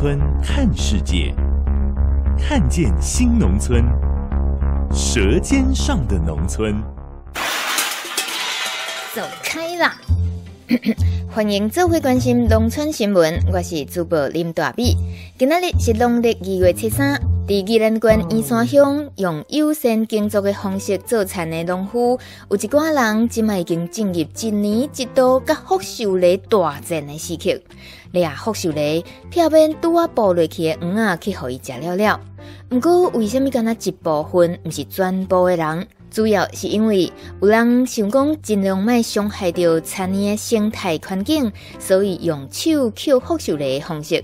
村看世界，看见新农村，舌尖上的农村。走开啦！欢迎做回关心农村新闻，我是主播林大比。今天是农历二月七三，在宜兰县员山乡用优先耕作的方式做田的农夫，有一寡人即卖已经进入一年一度甲福寿螺大战的时刻。俩福寿螺偏偏拄啊捕落去的鱼仔去互伊食了了。毋过为什么敢若一部分，毋是全部的人？主要是因为有人想讲尽量卖伤害到田里的生态环境，所以用手捡福寿螺的方式。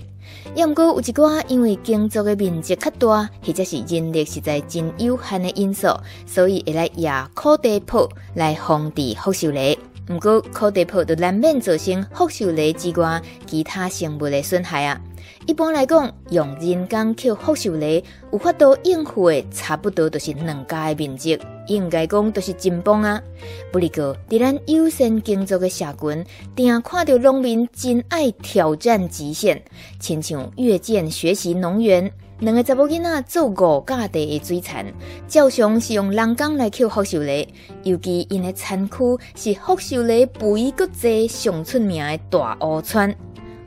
也毋过有一寡因为耕作的面积较大，或者是人力实在真有限的因素，所以会来压土地铺来防治腐朽。毋过土地铺就难免造成福寿螺之外其他生物的损害啊。一般来讲，用人工捡福寿螺有法度应付的，差不多都是两家的面积，应该讲都是真棒啊。不过，伫咱优先耕作的社群，定看到农民真爱挑战极限，亲像越见学习农园两个查某囡仔做五甲地的水田，照常是用人工来捡福寿螺，尤其因的产区是福寿螺肥阁济上出名的大湖川。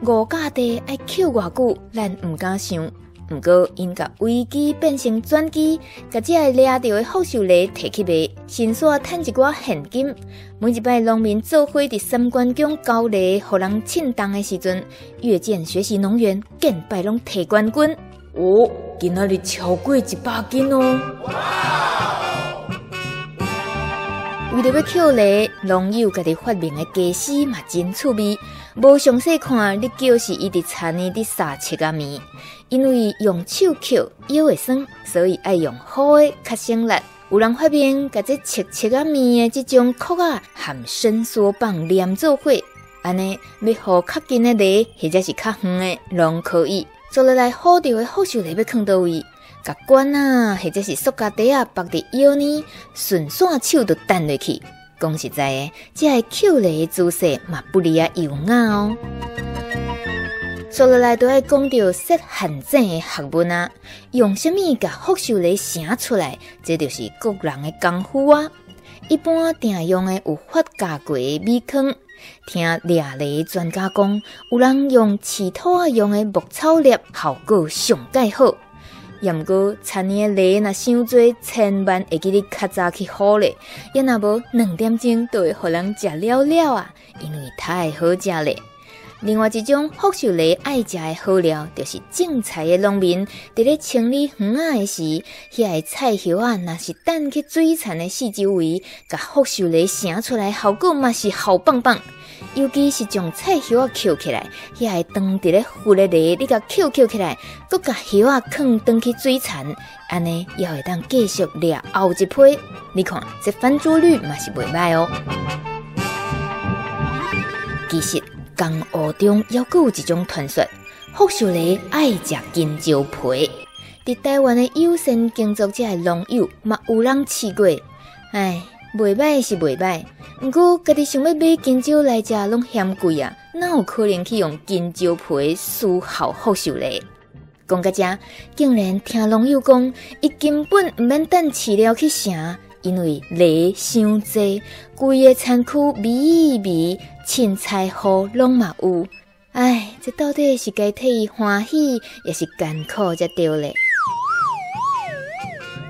五甲地爱捡偌久，咱毋敢想。毋过因甲危机变成转机，甲只个掠到的福寿螺摕去卖，先煞趁一寡现金。每一摆农民做伙伫三关宫交流，互人庆动的时阵，越见学习农员，见摆拢摕冠军。哦，今仔日超过一百斤哦！为了要捡螺，农友家己发明的家私嘛真趣味。无详细看，你就是伊伫田里伫撒七仔面，因为用手捡腰会酸，所以爱用好的较省力。有人发明，甲这切切仔面的这种壳仔含伸缩棒连做伙，安尼要好较紧的螺，或者是较远的，拢可以做落来好钓的福寿螺要放倒位，甲管啊，或者是塑胶袋啊，绑伫腰呢，顺线手就弹落去。讲实在的，这个捡螺的姿势嘛不离啊优雅哦。说落来都爱讲到识限制的学问啊，用什么甲福寿螺写出来，这就是各人的功夫啊。一般定用的有发酵过的米糠，听掠螺专家讲，有人用饲兔仔用的牧草粒，效果上盖好。也毋过，田里的螺若伤多，千万会记得较早去好咧。也若无两点钟就会互人食了了啊，因为太好食咧。另外一种福寿螺爱食的好料，就是种菜的农民伫咧清理园仔的时，遐个菜叶啊，若是等去水田的四周围，甲福寿螺生出来，效果嘛是好棒棒。尤其是将菜叶啊捡起来，遐个当伫咧浮的螺，你甲捡捡起来，搁甲叶啊放当去水田，安尼也会当继续掠后一批。你看这翻桌率嘛是袂歹哦。其实江湖中犹阁有一种传说，福寿螺爱食金蕉皮。伫台湾的有线耕作者的农友嘛有人试过，哎。袂歹是袂歹，毋过家己想要买金蕉来食，拢嫌贵啊！哪有可能去用金蕉皮丝毫福寿螺？讲到这，竟然听农友讲，伊根本毋免等饲料去成，因为螺伤济，规个田区米米凊彩好拢嘛有。唉，这到底是该替伊欢喜，也是艰苦才对咧。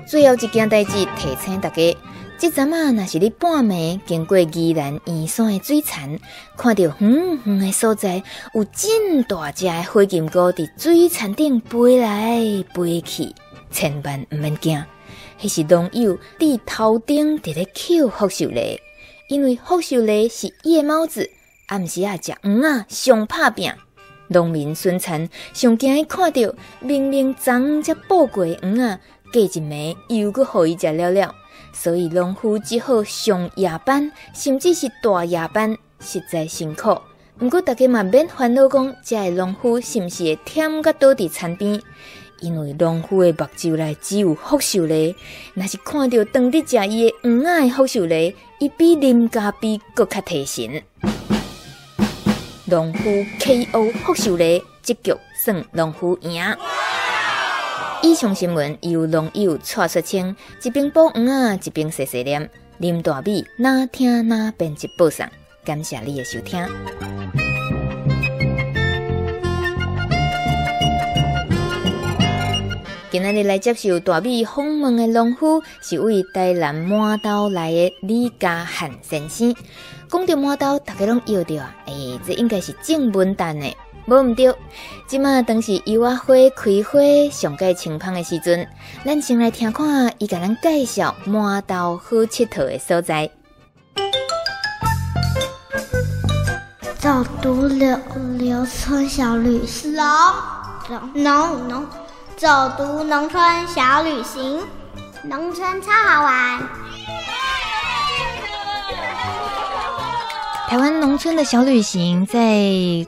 最后一件代志提醒大家。即阵啊，若是你半暝经过宜兰员山的水田，看到远远的所在有真大只的火金菇伫水田顶飞来飞去，千万毋免惊，迄是农友伫头顶伫咧捡福寿螺，因为福寿螺是夜猫子，暗时啊食鱼仔上拍拼。农民孙残上惊伊看到明明昨昏才捕过黄啊，过一暝又搁互伊食了了，所以农夫只好上夜班，甚至是大夜班，实在辛苦。毋过大家嘛免烦恼讲，这个农夫是毋是会忝甲倒伫田边？因为农夫的目睭内只有福寿螺，若是看到当地食伊的黄仔的福寿螺，伊比啉咖啡搁较提神。农夫 KO 福寿螺，这局算农夫赢。以上新闻由农友蔡雪清一边补黄仔，一边细细念，林大美哪听哪编辑播送，感谢你的收听。今日来接受大米访问的农夫是位台南麻豆来的李家汉先生。讲到麻豆，大家拢要着啊，诶、欸，这应该是正文旦的，无毋对。即马当时柚仔花开花上盖青芳的时阵，咱先来听看伊甲咱介绍麻豆好佚佗的所在。走读柳柳村小旅行，走农农。走读农村小旅行，农村超好玩。台湾农村的小旅行，在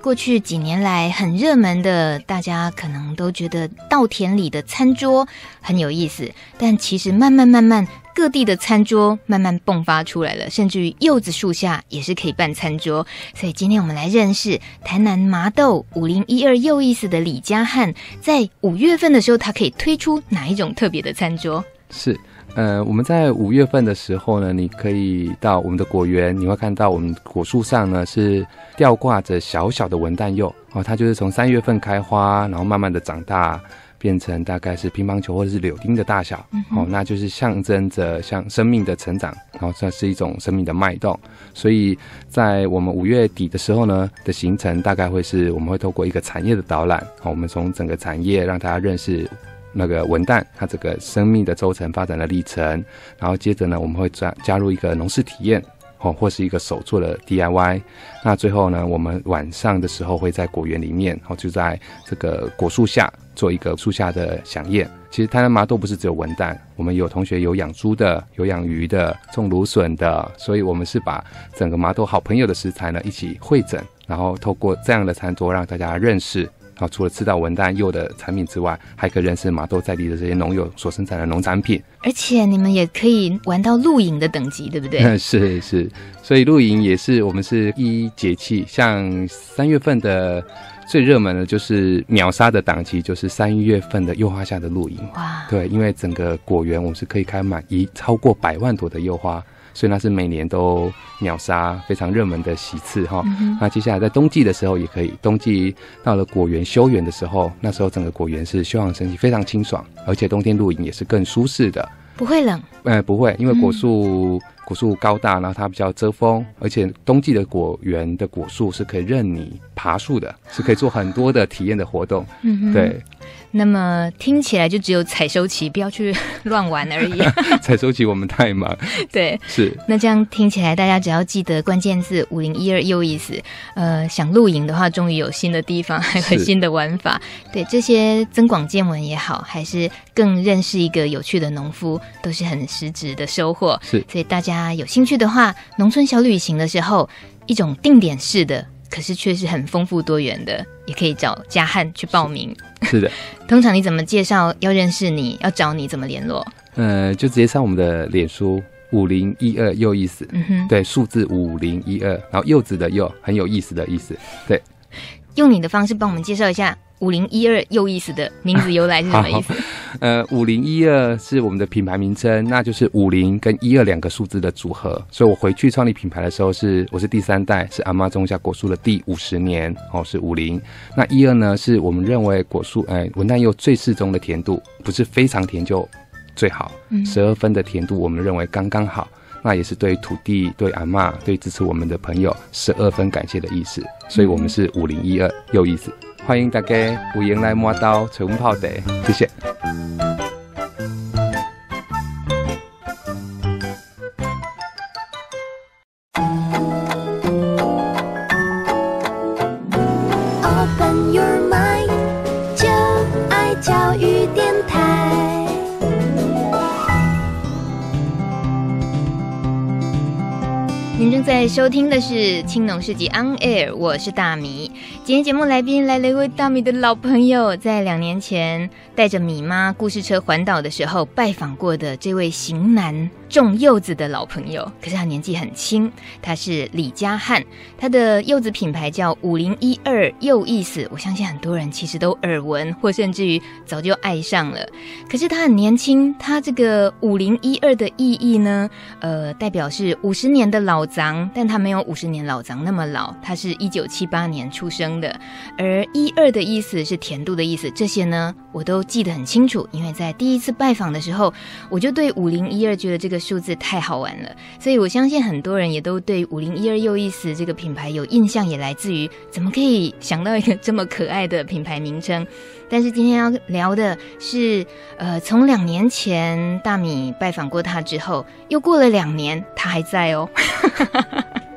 过去几年来很热门的，大家可能都觉得稻田里的餐桌很有意思，但其实慢慢慢慢。各地的餐桌慢慢迸发出来了，甚至于柚子树下也是可以办餐桌。所以今天我们来认识台南麻豆五零一二柚意思的李家汉，在五月份的时候，他可以推出哪一种特别的餐桌？是，呃，我们在五月份的时候呢，你可以到我们的果园，你会看到我们果树上呢是吊挂着小小的文旦柚哦，它就是从三月份开花，然后慢慢的长大。变成大概是乒乓球或者是柳丁的大小，嗯、哦，那就是象征着像生命的成长，然后这是一种生命的脉动。所以在我们五月底的时候呢的行程，大概会是我们会透过一个产业的导览，好，我们从整个产业让大家认识那个文旦它这个生命的周程发展的历程，然后接着呢我们会加加入一个农事体验。哦，或是一个手做的 DIY，那最后呢，我们晚上的时候会在果园里面，哦，就在这个果树下做一个树下的饗宴。其实台南麻豆不是只有文旦，我们有同学有养猪的，有养鱼的，种芦笋的，所以我们是把整个麻豆好朋友的食材呢一起汇整，然后透过这样的餐桌让大家认识。好，除了吃到文旦柚的产品之外，还可以认识马豆在地的这些农友所生产的农产品。而且你们也可以玩到露营的等级，对不对？嗯是是，所以露营也是我们是一节气，像三月份的最热门的就是秒杀的档期，就是三月份的柚花下的露营。哇，对，因为整个果园我们是可以开满一超过百万朵的柚花。所以那是每年都秒杀非常热门的席次哈。嗯、那接下来在冬季的时候也可以，冬季到了果园休园的时候，那时候整个果园是休养生息，非常清爽，而且冬天露营也是更舒适的，不会冷。呃，不会，因为果树、嗯、果树高大，然后它比较遮风，而且冬季的果园的果树是可以任你爬树的，是可以做很多的体验的活动。嗯，对。那么听起来就只有采收期，不要去 乱玩而已。采收期我们太忙。对，是。那这样听起来，大家只要记得关键字五零一二又意思。呃，想露营的话，终于有新的地方，还有新的玩法。对，这些增广见闻也好，还是更认识一个有趣的农夫，都是很实质的收获。是。所以大家有兴趣的话，农村小旅行的时候，一种定点式的。可是却是很丰富多元的，也可以找嘉汉去报名。是，的，通常你怎么介绍？要认识你要找你怎么联络？呃，就直接上我们的脸书五零一二又意思。嗯哼，对，数字五零一二，然后柚子的柚，很有意思的意思。对，用你的方式帮我们介绍一下。五零一二又意思的名字由来是什么意思？呃，五零一二是我们的品牌名称，那就是五零跟一二两个数字的组合。所以我回去创立品牌的时候是，我是第三代，是阿妈种下果树的第五十年哦，是五零。那一二呢，是我们认为果树哎文旦柚最适中的甜度，不是非常甜就最好，十二分的甜度我们认为刚刚好。那也是对土地、对阿嬷、对支持我们的朋友十二分感谢的意思。所以我们是五零一二有意思。欢迎大家五迎来麻豆找我们泡的，谢谢。在收听的是青农世纪 On Air，我是大米。今天节目来宾来了一位大米的老朋友，在两年前带着米妈故事车环岛的时候拜访过的这位型男种柚子的老朋友。可是他年纪很轻，他是李嘉汉，他的柚子品牌叫五零一二柚意思。我相信很多人其实都耳闻，或甚至于早就爱上了。可是他很年轻，他这个五零一二的意义呢？呃，代表是五十年的老欉，但他没有五十年老欉那么老，他是一九七八年出生的。而一二的意思是甜度的意思，这些呢我都记得很清楚，因为在第一次拜访的时候，我就对五零一二觉得这个数字太好玩了，所以我相信很多人也都对五零一二柚意思这个品牌有印象，也来自于怎么可以想到一个这么可爱的品牌名称。但是今天要聊的是，呃，从两年前大米拜访过他之后，又过了两年，他还在哦。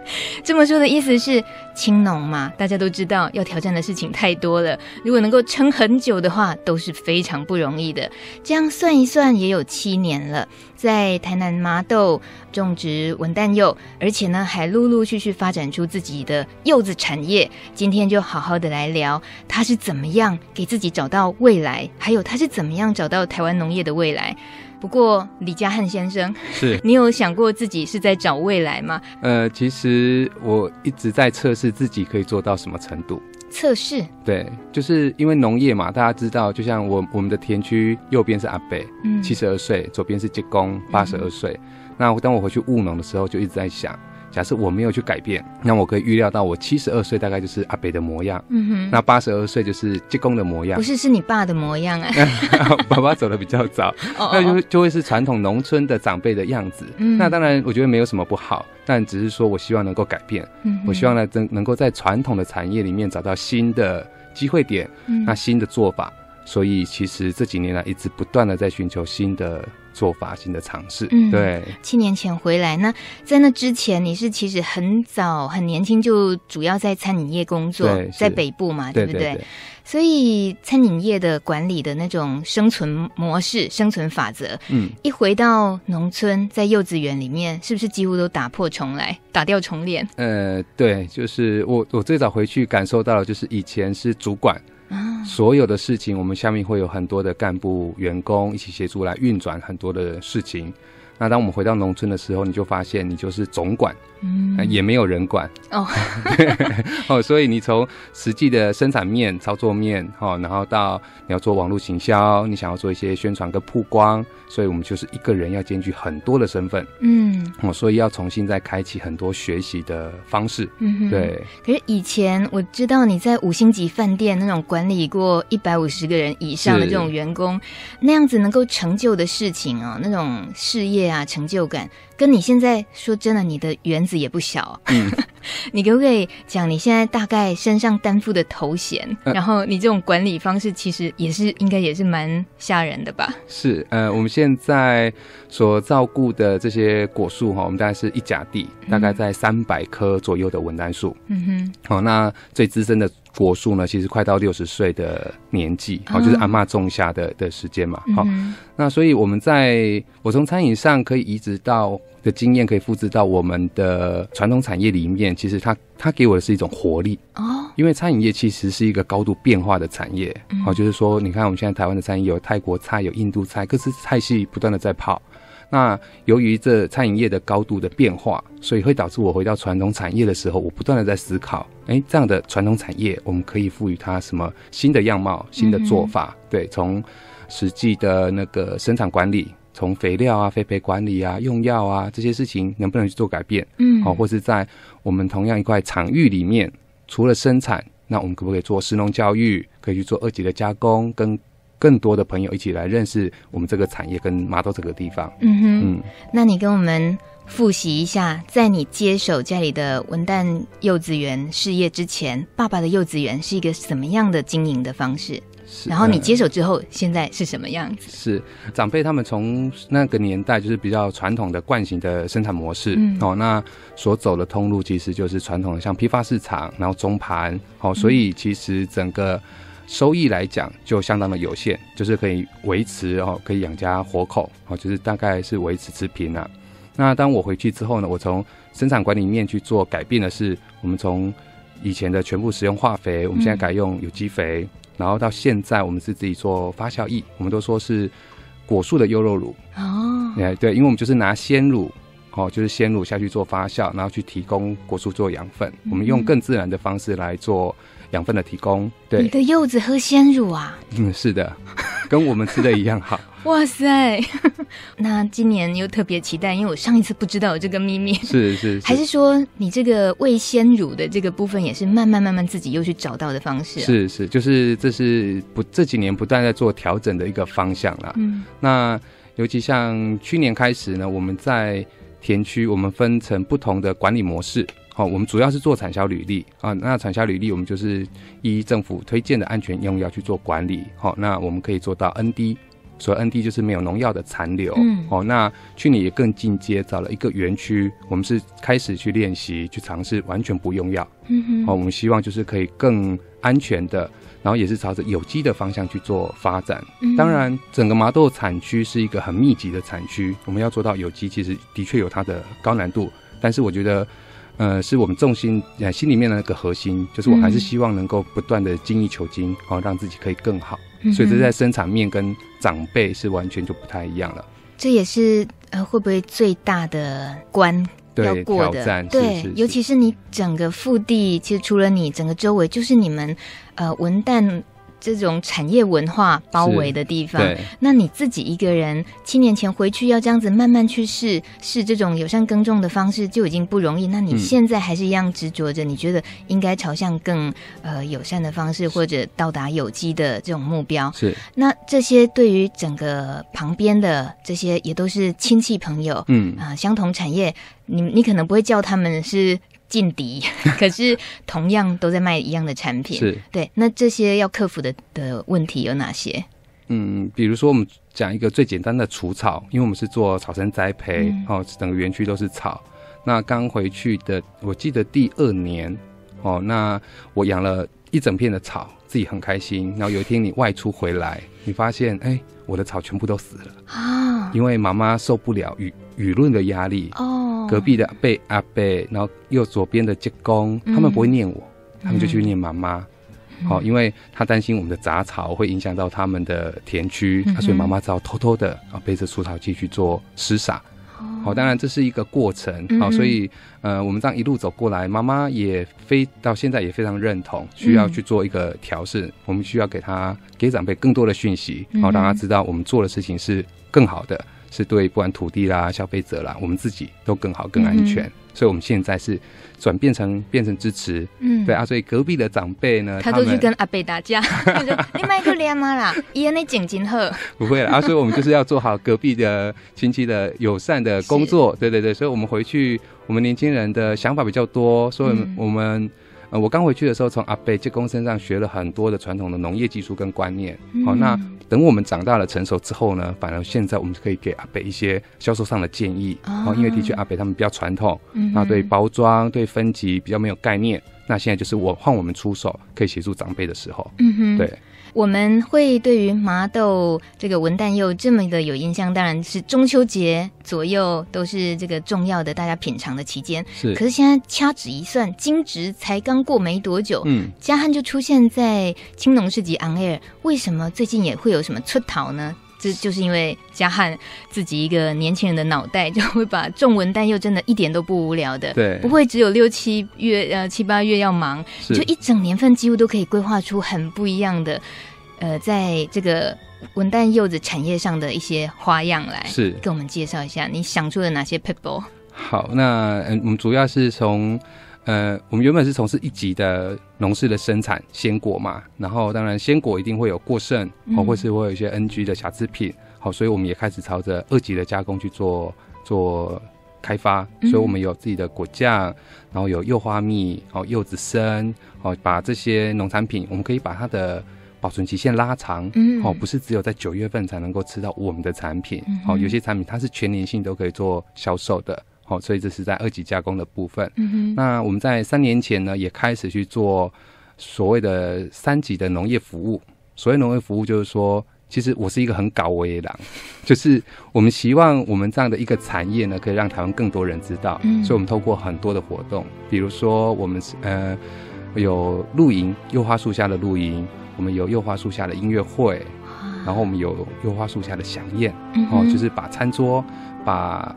这么说的意思是，青农嘛，大家都知道要挑战的事情太多了。如果能够撑很久的话，都是非常不容易的。这样算一算，也有七年了，在台南麻豆种植文旦柚，而且呢，还陆陆续续发展出自己的柚子产业。今天就好好的来聊，他是怎么样给自己找到未来，还有他是怎么样找到台湾农业的未来。不过，李嘉汉先生，是你有想过自己是在找未来吗？呃，其实我一直在测试自己可以做到什么程度。测试？对，就是因为农业嘛，大家知道，就像我我们的田区右边是阿北，嗯，七十二岁，左边是吉公，八十二岁。那当我回去务农的时候，就一直在想。假设我没有去改变，那我可以预料到我七十二岁大概就是阿北的模样，嗯哼，那八十二岁就是济公的模样，不是，是你爸的模样啊。爸爸走的比较早，那就就会是传统农村的长辈的样子。嗯，那当然我觉得没有什么不好，但只是说我希望能够改变，嗯，我希望呢能能够在传统的产业里面找到新的机会点，嗯，那新的做法。所以其实这几年来一直不断的在寻求新的。做发新的尝试，嗯，对。七年前回来，那在那之前，你是其实很早很年轻就主要在餐饮业工作，在北部嘛，对不对？对对对。所以餐饮业的管理的那种生存模式、生存法则，嗯，一回到农村，在幼稚园里面，是不是几乎都打破重来，打掉重练？呃，对，就是我我最早回去感受到的就是以前是主管。所有的事情，我们下面会有很多的干部员工一起协助来运转很多的事情。那当我们回到农村的时候，你就发现你就是总管，嗯，也没有人管哦，哦，所以你从实际的生产面、操作面，哦，然后到你要做网络行销，你想要做一些宣传跟曝光，所以我们就是一个人要兼具很多的身份，嗯，哦，所以要重新再开启很多学习的方式，嗯，对。可是以前我知道你在五星级饭店那种管理过一百五十个人以上的这种员工，那样子能够成就的事情啊，那种事业。啊，成就感跟你现在说真的，你的园子也不小。嗯，你可不可以讲你现在大概身上担负的头衔？呃，然后你这种管理方式，其实也是应该也是蛮吓人的吧？是，呃，我们现在所照顾的这些果树哈，我们大概是一甲地，大概在三百棵左右的文旦树。嗯哼，好，那最资深的。果树呢，其实快到六十岁的年纪，好、哦，就是阿嬷种下的的时间嘛，好、嗯，那所以我们在我从餐饮上可以移植到的经验，可以复制到我们的传统产业里面，其实它它给我的是一种活力。哦，因为餐饮业其实是一个高度变化的产业，好、嗯，就是说，你看我们现在台湾的餐饮有泰国菜，有印度菜，各式菜系不断的在跑。那由于这餐饮业的高度的变化，所以会导致我回到传统产业的时候，我不断的在思考，哎，这样的传统产业，我们可以赋予它什么新的样貌、新的做法？嗯、对，从实际的那个生产管理，从肥料啊、肥培管理啊、用药啊这些事情，能不能去做改变？嗯，好，或是在我们同样一块场域里面，除了生产，那我们可不可以做食农教育？可以去做二级的加工跟。更多的朋友一起来认识我们这个产业跟麻豆这个地方。嗯哼，嗯，那你跟我们复习一下，在你接手家里的文旦幼稚园事业之前，爸爸的幼稚园是一个什么样的经营的方式？是，然后你接手之后，现在是什么样子？是长辈他们从那个年代就是比较传统的惯性的生产模式，嗯、哦，那所走的通路其实就是传统的像批发市场，然后中盘，哦，所以其实整个。收益来讲就相当的有限，就是可以维持哦，可以养家活口哦，就是大概是维持持平啊。那当我回去之后呢，我从生产管理面去做改变的是，我们从以前的全部使用化肥，我们现在改用有机肥，嗯、然后到现在我们是自己做发酵液，我们都说是果树的优酪乳哦，哎对，因为我们就是拿鲜乳哦，就是鲜乳下去做发酵，然后去提供果树做养分，嗯、我们用更自然的方式来做。养分的提供，对，你的柚子喝鲜乳啊？嗯，是的，跟我们吃的一样好。哇塞，那今年又特别期待，因为我上一次不知道有这个秘密。是是，是，还是说你这个喂鲜乳的这个部分也是慢慢慢慢自己又去找到的方式啊？是是，就是这是不这几年不断在做调整的一个方向啦。嗯，那尤其像去年开始呢，我们在田区，我们分成不同的管理模式。好，我们主要是做产销履历啊。那产销履历，我们就是依政府推荐的安全用药去做管理。好，那我们可以做到 ND，所以 ND 就是没有农药的残留。嗯。好，那去年也更进阶，找了一个园区，我们是开始去练习，去尝试完全不用药。嗯哼。好，我们希望就是可以更安全的，然后也是朝着有机的方向去做发展。嗯。当然，整个麻豆产区是一个很密集的产区，我们要做到有机，其实的确有它的高难度。但是我觉得。呃，是我们重心呃心里面的那个核心，就是我还是希望能够不断的精益求精，好、嗯、让自己可以更好。嗯、所以这在生产面跟长辈是完全就不太一样了。这也是呃会不会最大的关要过的？对，尤其是你整个腹地，其实除了你整个周围，就是你们呃文旦。这种产业文化包围的地方，那你自己一个人七年前回去要这样子慢慢去试试这种友善耕种的方式就已经不容易。那你现在还是一样执着着，你觉得应该朝向更呃友善的方式，或者到达有机的这种目标？是。那这些对于整个旁边的这些也都是亲戚朋友，嗯啊、呃，相同产业，你你可能不会叫他们是。劲敌，可是同样都在卖一样的产品，是对。那这些要克服的的问题有哪些？嗯，比如说我们讲一个最简单的除草，因为我们是做草生栽培，嗯、哦，整个园区都是草。那刚回去的，我记得第二年，哦，那我养了一整片的草，自己很开心。然后有一天你外出回来，你发现，哎，我的草全部都死了啊！因为妈妈受不了舆舆论的压力哦。隔壁的阿伯阿贝，然后右左边的舅公，他们不会念我，嗯、他们就去念妈妈。好、因为他担心我们的杂草会影响到他们的田区，嗯、所以妈妈只好偷偷的啊背着除草剂去做施洒。好、哦，当然这是一个过程。好、所以呃，我们这样一路走过来，妈妈也非到现在也非常认同，需要去做一个调试。嗯、我们需要给他给长辈更多的讯息，好、哦、让他知道我们做的事情是更好的。是对，不管土地啦、消费者啦，我们自己都更好、更安全。嗯、所以，我们现在是转变成变成支持。嗯，对啊。所以隔壁的长辈呢，他都去跟阿伯打架。你买个脸吗啦？伊安尼景景好。不会了啊，所以我们就是要做好隔壁的亲戚的友善的工作。是对对对，所以我们回去，我们年轻人的想法比较多，所以我们。嗯呃，我刚回去的时候，从阿伯、舅公身上学了很多的传统的农业技术跟观念。好、嗯哦，那等我们长大了、成熟之后呢，反而现在我们就可以给阿北一些销售上的建议。哦，因为的确阿北他们比较传统，嗯、那对包装、对分级比较没有概念。那现在就是我换我们出手，可以协助长辈的时候。嗯哼，对。我们会对于麻豆这个文旦柚这么的有印象，当然是中秋节左右都是这个重要的大家品尝的期间。是，可是现在掐指一算，惊蛰才刚过没多久，嗯，嘉汉就出现在青农市集 on air，为什么最近也会有什么出逃呢？这就是因为嘉汉自己一个年轻人的脑袋，就会把种文旦柚真的一点都不无聊的，对，不会只有六七月呃七八月要忙，就一整年份几乎都可以规划出很不一样的。呃，在这个文旦柚子产业上的一些花样来，是给我们介绍一下，你想出了哪些 people？好，那嗯，我们主要是从呃，我们原本是从事一级的农事的生产鲜果嘛，然后当然鲜果一定会有过剩，或或是会有一些 NG 的瑕疵品，好，所以我们也开始朝着二级的加工去做做开发，所以我们有自己的果酱，然后有柚花蜜，哦，柚子参，哦，把这些农产品，我们可以把它的。保存期限拉长，嗯，哦，不是只有在九月份才能够吃到我们的产品，嗯，哦，有些产品它是全年性都可以做销售的，哦，所以这是在二级加工的部分。嗯哼，那我们在三年前呢，也开始去做所谓的三级的农业服务。所谓农业服务，就是说其实我是一个很搞维的人，就是我们希望我们这样的一个产业呢，可以让台湾更多人知道。嗯，所以我们透过很多的活动，比如说我们呃有露营，柚花树下的露营，我们有柚花树下的音乐会，然后我们有柚花树下的饗宴，哦，就是把餐桌、把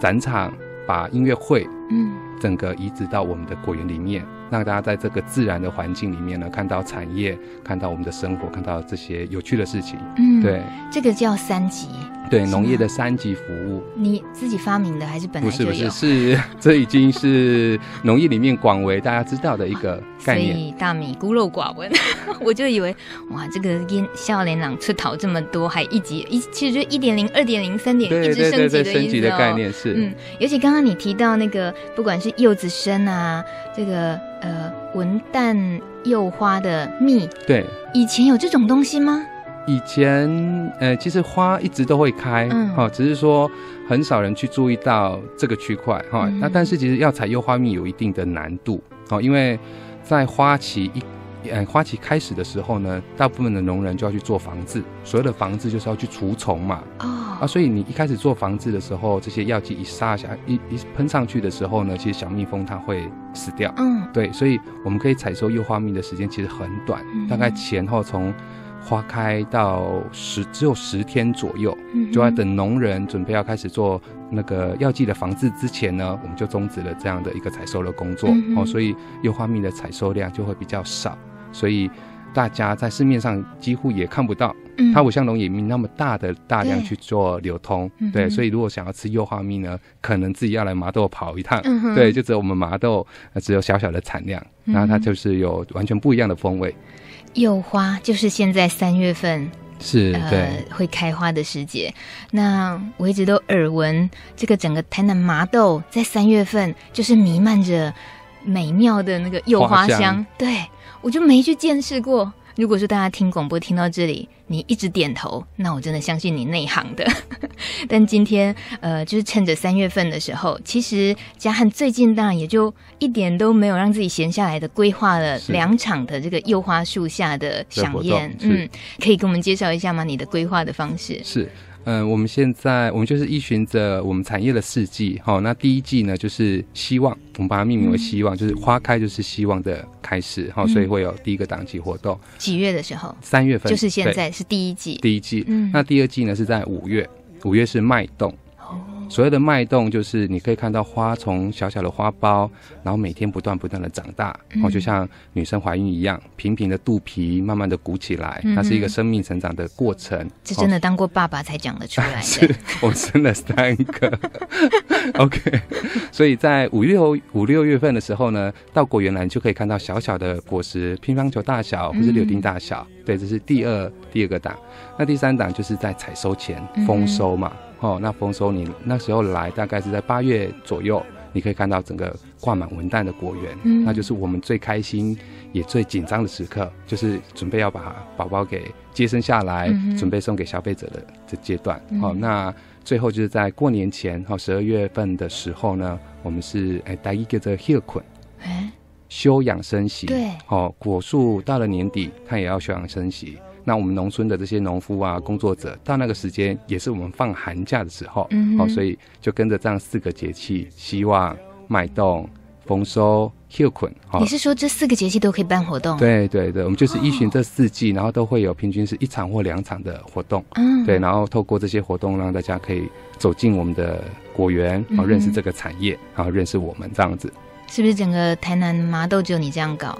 展场、把音乐会，嗯，整个移植到我们的果园里面。让大家在这个自然的环境里面呢，看到产业，看到我们的生活，看到这些有趣的事情。嗯，对，这个叫三级，对，农业的三级服务。你自己发明的还是本来？不是不是，是 这已经是农业里面广为大家知道的一个概念。所以大米孤陋寡闻，我就以为哇，这个烟笑脸朗出逃这么多，还一级一，其实就一点零、二点零、三点一直升级的升级的概念是。嗯，尤其刚刚你提到那个，不管是柚子生啊，这个。呃，文旦柚花的蜜，对，以前有这种东西吗？以前，呃，其实花一直都会开，嗯，哦，只是说很少人去注意到这个区块，哈、嗯。那但是其实要采优花蜜有一定的难度，哦，因为在花期一。呃，花期开始的时候呢，大部分的农人就要去做防治。所谓的防治就是要去除虫嘛。哦。啊，所以你一开始做防治的时候，这些药剂一撒下，一一喷上去的时候呢，其实小蜜蜂它会死掉。嗯。对，所以我们可以采收优花蜜的时间其实很短，嗯、大概前后从花开到十只有十天左右，嗯、就要等农人准备要开始做那个药剂的防治之前呢，我们就终止了这样的一个采收的工作。嗯、哦，所以柚花蜜的采收量就会比较少。所以大家在市面上几乎也看不到，嗯、它不像龙眼蜜那么大的大量去做流通，对，对，所以如果想要吃柚花蜜呢，可能自己要来麻豆跑一趟，嗯、对，就只有我们麻豆只有小小的产量，然后它就是有完全不一样的风味。柚花就是现在三月份是对、呃、会开花的时节，那我一直都耳闻这个整个台南麻豆在三月份就是弥漫着美妙的那个柚花香，花香对。我就没去见识过。如果说大家听广播听到这里，你一直点头，那我真的相信你内行的。但今天，呃，就是趁着三月份的时候，其实嘉汉最近当然也就一点都没有让自己闲下来的，规划了两场的这个柚花树下的飨宴。嗯，可以给我们介绍一下吗？你的规划的方式是。嗯、呃，我们现在我们就是依循着我们产业的四季，好，那第一季呢就是希望，我们把它命名为希望，嗯、就是花开就是希望的开始，好，所以会有第一个档期活动。几月的时候？三月份，就是现在是第一季。第一季，嗯，那第二季呢是在五月，五月是脉动。所谓的脉动，就是你可以看到花从小小的花苞，然后每天不断不断的长大，然后就像女生怀孕一样，平平的肚皮慢慢的鼓起来，那是一个生命成长的过程。这真的当过爸爸才讲得出来 的。是我生了三个。OK，所以在五六五六月份的时候呢，到果园来你就可以看到小小的果实，乒乓球大小或是柳丁大小。对，这是第二第二个档。那第三档就是在采收前丰收嘛。哦，那丰收你那时候来，大概是在八月左右，你可以看到整个挂满文旦的果园，嗯，那就是我们最开心也最紧张的时刻，就是准备要把宝宝给接生下来，嗯、准备送给消费者的这阶段。好、嗯，那最后就是在过年前，哦，十二月份的时候呢，我们是哎，带一个这个休捆，哎，休养生息，对，哦，果树到了年底，它也要休养生息。那我们农村的这些农夫啊，工作者，到那个时间也是我们放寒假的时候，嗯，好，所以就跟着这样四个节气：希望、脉动、丰收、休困。哦，你是说这四个节气都可以办活动？对对对，我们就是依循这四季，然后都会有平均是一场或两场的活动。嗯，对，然后透过这些活动，让大家可以走进我们的果园，然后认识这个产业，然后认识我们这样子。是不是整个台南麻豆只有你这样搞？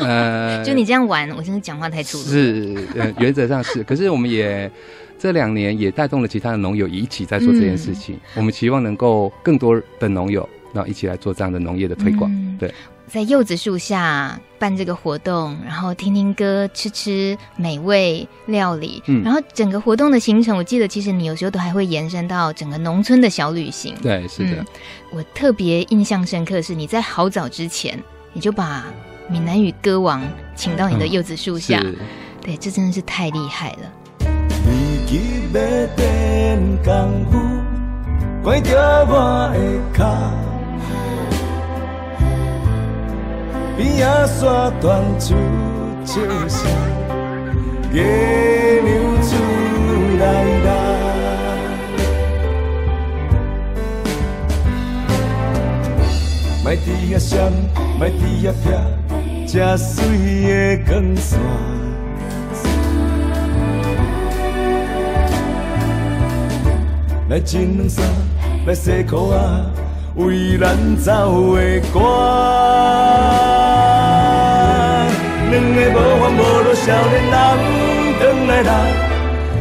呃，就你这样玩，我现在讲话太粗鲁。是，呃，原则上是。可是我们也这两年也带动了其他的农友一起在做这件事情。嗯、我们期望能够更多的农友，然后一起来做这样的农业的推广。嗯、对。在柚子树下办这个活动，然后听听歌，吃吃美味料理，嗯，然后整个活动的行程，我记得其实你有时候都还会延伸到整个农村的小旅行。对，是的。嗯，我特别印象深刻是你在好早之前，你就把闽南语歌王请到你的柚子树下，嗯，对，这真的是太厉害了。边仔山断出笑声，月亮出。来啦，莫伫遐闪，莫伫遐翕，这水的光线。来穿两衫，来洗裤仔，为咱走的歌。两个无发无落少年人，转来啦，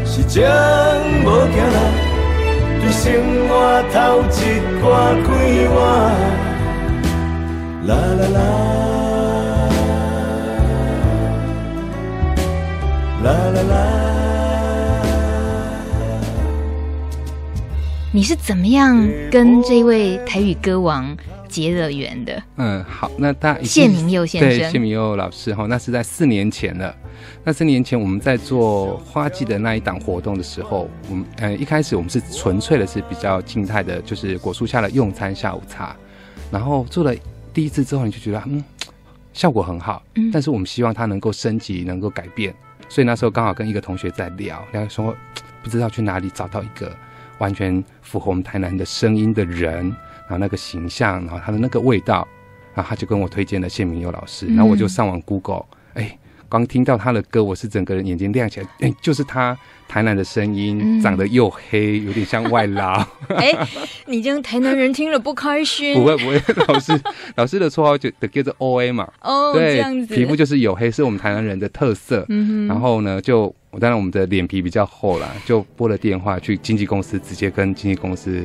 是情无惊啦，对生活头一挂开换，啦啦啦，啦啦啦。你是怎么样跟这位台语歌王结了缘的？嗯，好，那他谢明佑先生，对，谢明佑老师哈，那是在四年前了。那四年前我们在做花季的那一档活动的时候，我们嗯一开始我们是纯粹的是比较静态的，就是果树下的用餐下午茶。然后做了第一次之后，你就觉得嗯效果很好，嗯，但是我们希望它能够升级，能够改变。所以那时候刚好跟一个同学在聊，聊说 不知道去哪里找到一个。完全符合我们台南的声音的人，然后那个形象，然后他的那个味道，然后他就跟我推荐了谢明佑老师，然后我就上网 Google，哎，刚听到他的歌，我是整个人眼睛亮起来，哎，就是他。台南的声音长得又黑，有点像外劳。哎、欸，你这样台南人听了不开心？不会不会，老师老师的绰号就得叫做 O A 嘛。哦，对，这样子，皮肤就是黝黑，是我们台南人的特色。嗯哼。然后呢，就当然我们的脸皮比较厚啦，就拨了电话去经纪公司，直接跟经纪公司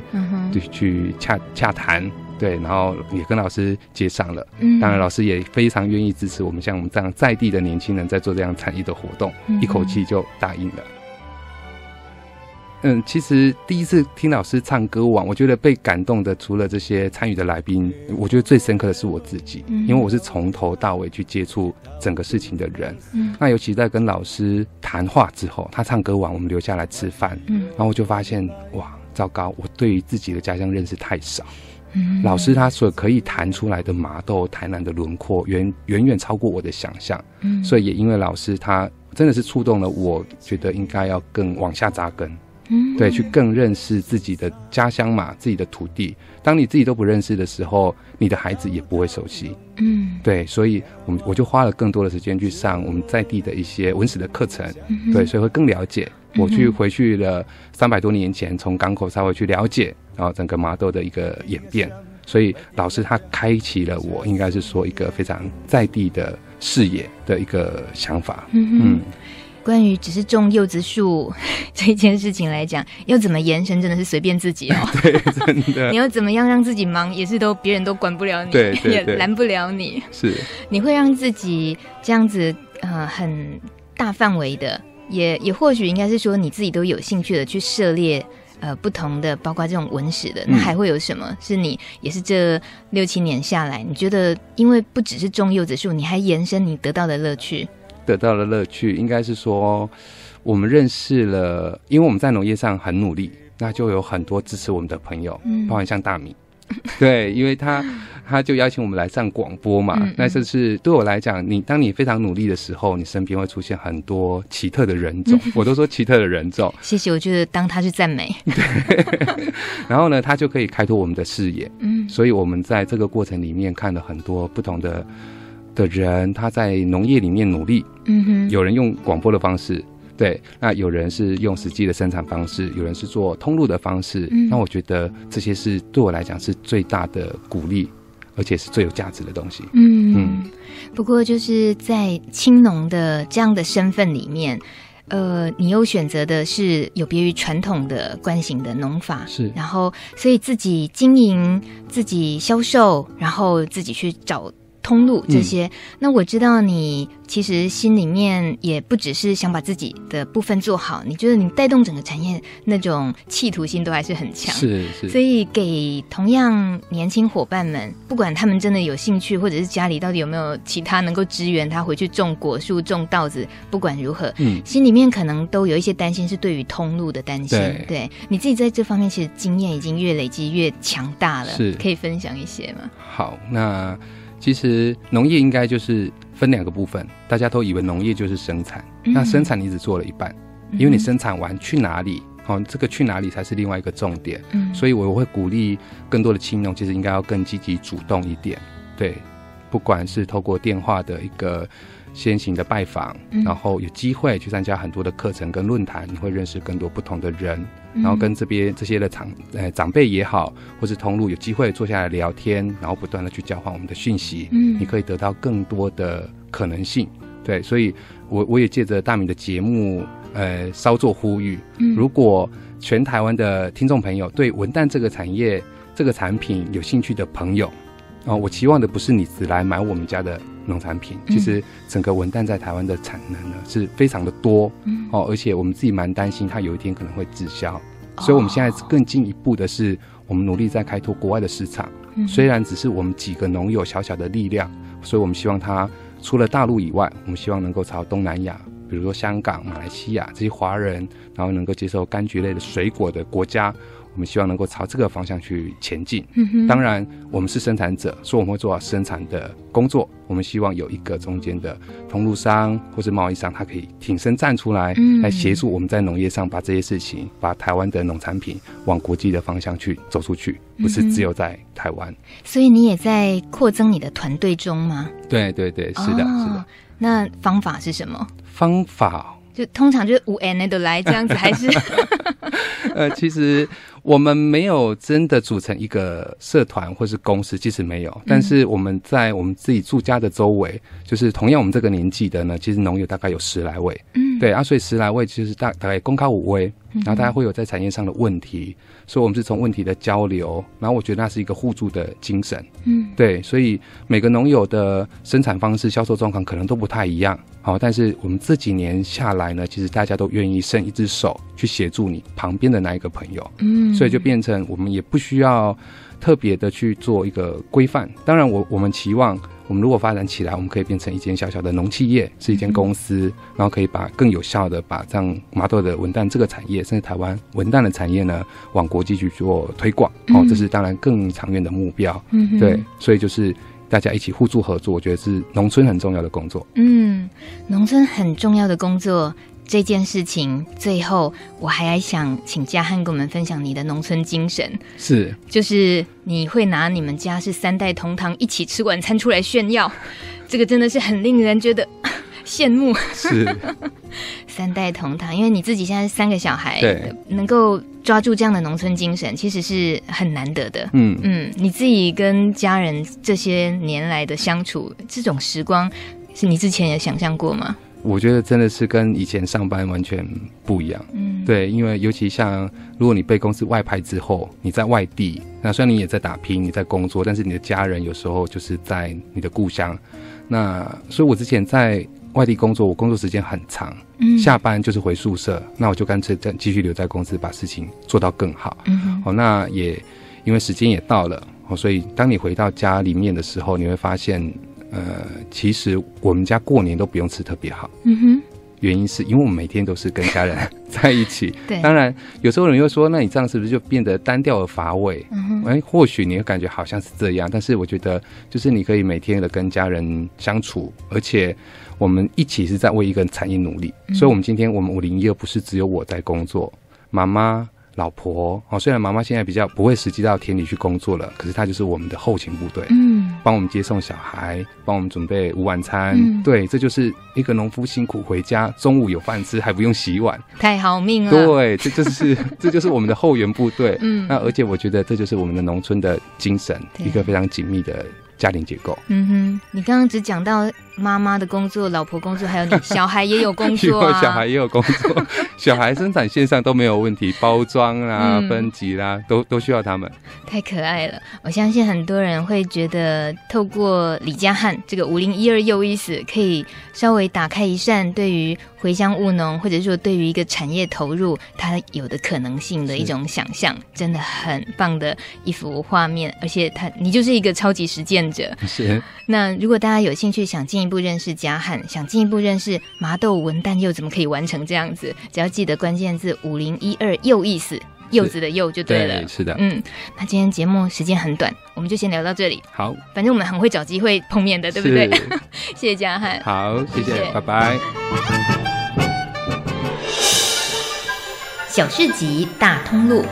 就去洽洽谈。对，然后也跟老师接上了。嗯。当然，老师也非常愿意支持我们像我们这样在地的年轻人在做这样产业的活动，嗯、一口气就答应了。嗯，其实第一次听老师唱歌王，我觉得被感动的，除了这些参与的来宾，我觉得最深刻的是我自己，嗯、因为我是从头到尾去接触整个事情的人。嗯，那尤其在跟老师谈话之后，他唱歌王，我们留下来吃饭，嗯，然后我就发现，哇，糟糕，我对于自己的家乡认识太少。嗯，老师他所可以弹出来的麻豆台南的轮廓，远远远超过我的想象。嗯，所以也因为老师他真的是触动了我，觉得应该要更往下扎根。嗯，对，去更认识自己的家乡嘛，自己的土地。当你自己都不认识的时候，你的孩子也不会熟悉。嗯，对，所以，我们我就花了更多的时间去上我们在地的一些文史的课程。嗯，对，所以会更了解。我去回去了三百多年前，从港口稍微去了解，然后整个麻豆的一个演变。所以老师他开启了我，应该是说一个非常在地的视野的一个想法。嗯嗯。关于只是种柚子树 这件事情来讲，要怎么延伸，真的是随便自己哦。对，真的。你要怎么样让自己忙，也是都别人都管不了你，对，对，也拦不了你。是，你会让自己这样子，呃，很大范围的，也也或许应该是说你自己都有兴趣的去涉猎，呃，不同的，包括这种文史的，那还会有什么？嗯、是你也是这六七年下来，你觉得因为不只是种柚子树，你还延伸你得到的乐趣？得到的乐趣，应该是说，我们认识了，因为我们在农业上很努力，那就有很多支持我们的朋友，嗯，包括像大米，对，因为他他就邀请我们来上广播嘛，嗯嗯，那这是对我来讲，你当你非常努力的时候，你身边会出现很多奇特的人种，嗯、我都说奇特的人种。谢谢，我觉得当他是赞美，对，然后呢，他就可以开拓我们的视野，嗯，所以我们在这个过程里面看了很多不同的。的人他在农业里面努力，嗯哼，有人用广播的方式，对，那有人是用实际的生产方式，有人是做通路的方式，嗯，那我觉得这些是对我来讲是最大的鼓励，而且是最有价值的东西，嗯嗯。不过就是在青农的这样的身份里面，呃，你又选择的是有别于传统的惯行的农法，是，然后所以自己经营、自己销售，然后自己去找。通路这些，嗯，那我知道你其实心里面也不只是想把自己的部分做好，你觉得你带动整个产业那种企图心都还是很强，是是。所以给同样年轻伙伴们，不管他们真的有兴趣，或者是家里到底有没有其他能够支援他回去种果树、种稻子，不管如何，嗯，心里面可能都有一些担心，是对于通路的担心。对，对你自己在这方面其实经验已经越累积越强大了，是可以分享一些吗？好，那。其实农业应该就是分两个部分，大家都以为农业就是生产，嗯、那生产你只做了一半，因为你生产完去哪里？哦，这个去哪里才是另外一个重点。嗯，所以我会鼓励更多的青农，其实应该要更积极主动一点。对，不管是透过电话的一个先行的拜访，嗯，然后有机会去参加很多的课程跟论坛，你会认识更多不同的人，然后跟这边这些的长呃长辈也好，或是通路有机会坐下来聊天，然后不断的去交换我们的讯息。嗯，你可以得到更多的可能性。对，所以我我也借着大米的节目。呃，稍作呼吁，如果全台湾的听众朋友对文旦这个产业、这个产品有兴趣的朋友，哦，我期望的不是你只来买我们家的农产品，其实整个文旦在台湾的产能呢是非常的多，哦，而且我们自己蛮担心它有一天可能会滞销，所以我们现在更进一步的是，我们努力在开拓国外的市场，虽然只是我们几个农友小小的力量，所以我们希望它除了大陆以外，我们希望能够朝东南亚。比如说香港、马来西亚这些华人，然后能够接受柑橘类的水果的国家，我们希望能够朝这个方向去前进。嗯、当然，我们是生产者，所以我们会做好生产的工作。我们希望有一个中间的通路商或者贸易商，他可以挺身站出来，来协助我们在农业上把这些事情，把台湾的农产品往国际的方向去走出去，不是只有在台湾。所以你也在扩增你的团队中吗？对对对，是的，哦、是的。那方法是什么？方法就通常就是五 N 的来这样子，还是？呃，其实我们没有真的组成一个社团或是公司，其实没有。但是我们在我们自己住家的周围，就是同样我们这个年纪的呢，其实农友大概有十来位。嗯，对啊，所以十来位其实大大概公开五位，然后大家会有在产业上的问题，所以我们是从问题的交流，然后我觉得那是一个互助的精神。嗯，对，所以每个农友的生产方式、销售状况可能都不太一样。好，但是我们这几年下来呢，其实大家都愿意伸一只手去协助你旁边的那一个朋友，嗯，所以就变成我们也不需要特别的去做一个规范。当然我，我我们期望我们如果发展起来，我们可以变成一间小小的农企业，是一间公司，嗯，然后可以把更有效的把这样麻豆的文旦这个产业，甚至台湾文旦的产业呢，往国际去做推广。哦，这是当然更长远的目标。嗯，对，所以就是。大家一起互助合作，我觉得是农村很重要的工作。嗯，农村很重要的工作这件事情，最后我还想请嘉汉跟我们分享你的农村精神。是，就是你会拿你们家是三代同堂一起吃晚餐出来炫耀，这个真的是很令人觉得 羡慕。是，三代同堂，因为你自己现在是三个小孩，对，能够。抓住这样的农村精神，其实是很难得的。嗯嗯，你自己跟家人这些年来的相处，这种时光，是你之前也想象过吗？我觉得真的是跟以前上班完全不一样。嗯，对，因为尤其像如果你被公司外派之后，你在外地，那虽然你也在打拼，你在工作，但是你的家人有时候就是在你的故乡。那所以，我之前在。外地工作，我工作时间很长，嗯，下班就是回宿舍，那我就干脆再继续留在公司，把事情做到更好。嗯，哦，那也因为时间也到了，哦，所以当你回到家里面的时候，你会发现，呃，其实我们家过年都不用吃特别好。嗯哼。原因是因为我们每天都是跟家人 在一起，对，当然有时候人又说，那你这样是不是就变得单调而乏味？嗯哼，哎，或许你会感觉好像是这样，但是我觉得就是你可以每天的跟家人相处，而且我们一起是在为一个产业努力，嗯，所以我们今天我们五零一二不是只有我在工作，妈妈。老婆哦，虽然妈妈现在比较不会实际到田里去工作了，可是她就是我们的后勤部队，嗯，帮我们接送小孩，帮我们准备午晚餐，嗯，对，这就是一个农夫辛苦回家，中午有饭吃，还不用洗碗，太好命了。对，这就是 这就是我们的后援部队，嗯，那而且我觉得这就是我们的农村的精神，一个非常紧密的家庭结构。嗯哼，你刚刚只讲到。妈妈的工作，老婆工作，还有你小孩也有工作啊。小孩也有工作，小孩生产线上都没有问题，包装啦、嗯、分级啦，都都需要他们。太可爱了，我相信很多人会觉得，透过李家汉这个五零一二又一死，可以稍微打开一扇对于回乡务农，或者说对于一个产业投入，它有的可能性的一种想象，真的很棒的一幅画面。而且他，你就是一个超级实践者。是。那如果大家有兴趣想进一步认识嘉汉，想进一步认识麻豆文旦柚怎么可以完成这样子，只要记得关键字五零一二柚意思，柚子的柚就对了。对，是的，嗯，那今天节目时间很短，我们就先聊到这里。好，反正我们很会找机会碰面的，对不对？谢谢嘉汉。好，谢谢，谢谢拜拜。小市集大通路。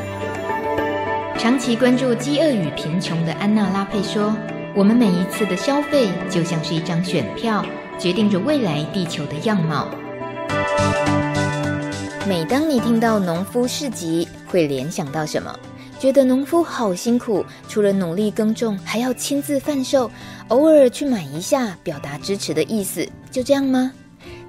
长期关注饥饿与贫穷的安娜拉佩说：“我们每一次的消费就像是一张选票，决定着未来地球的样貌。”每当你听到农夫市集，会联想到什么？觉得农夫好辛苦，除了努力耕种，还要亲自贩售，偶尔去买一下，表达支持的意思，就这样吗？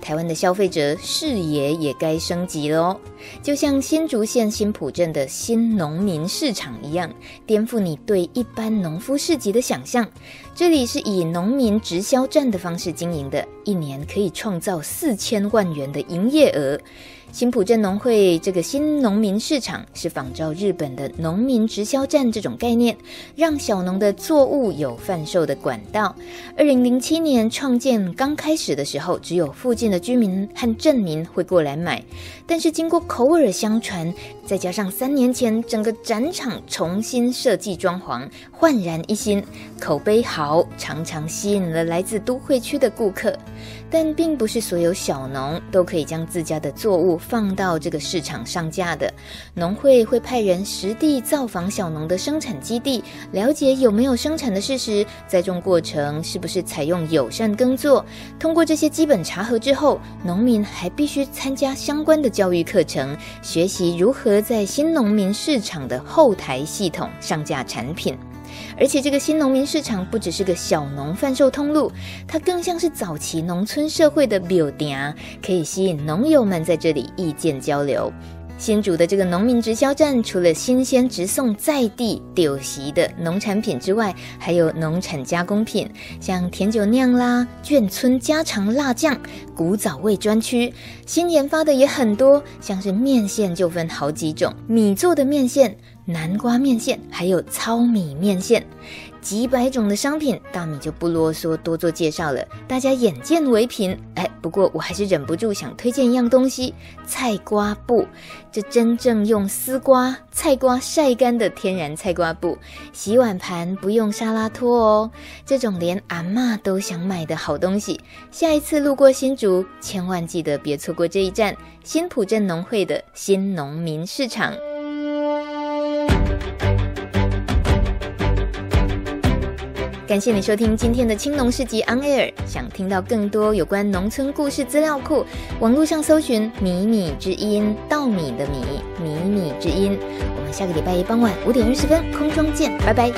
台湾的消费者视野也该升级了哦，就像新竹县新浦镇的新农民市场一样，颠覆你对一般农夫市集的想象。这里是以农民直销站的方式经营的，一年可以创造四千万元的营业额。新埔镇农会这个新农民市场是仿照日本的农民直销站这种概念，让小农的作物有贩售的管道。二零零七年创建刚开始的时候，只有附近的居民和镇民会过来买，但是经过口耳相传，再加上三年前整个展场重新设计装潢，焕然一新，口碑好，常常吸引了来自都会区的顾客。但并不是所有小农都可以将自家的作物放到这个市场上架的。农会会派人实地造访小农的生产基地，了解有没有生产的事实，栽种过程是不是采用友善耕作。通过这些基本查核之后，农民还必须参加相关的教育课程，学习如何在新农民市场的后台系统上架产品。而且这个新农民市场不只是个小农贩售通路，它更像是早期农村社会的庙埕，可以吸引农友们在这里意见交流。新竹的这个农民直销站，除了新鲜直送在地丢席的农产品之外，还有农产加工品，像甜酒酿啦、眷村家常辣酱、古早味专区，新研发的也很多，像是面线就分好几种，米做的面线。南瓜面线，还有糙米面线，几百种的商品，大米就不啰嗦，多做介绍了，大家眼见为凭。哎，不过我还是忍不住想推荐一样东西——菜瓜布。这真正用丝瓜、菜瓜晒干的天然菜瓜布，洗碗盘不用沙拉托哦。这种连阿妈都想买的好东西，下一次路过新竹，千万记得别错过这一站——新埔镇农会的新农民市场。感谢你收听今天的青农市集 On Air。想听到更多有关农村故事资料库，网络上搜寻“米米之音”，稻米的米，米米之音。我们下个礼拜一傍晚五点二十分空中见，拜拜。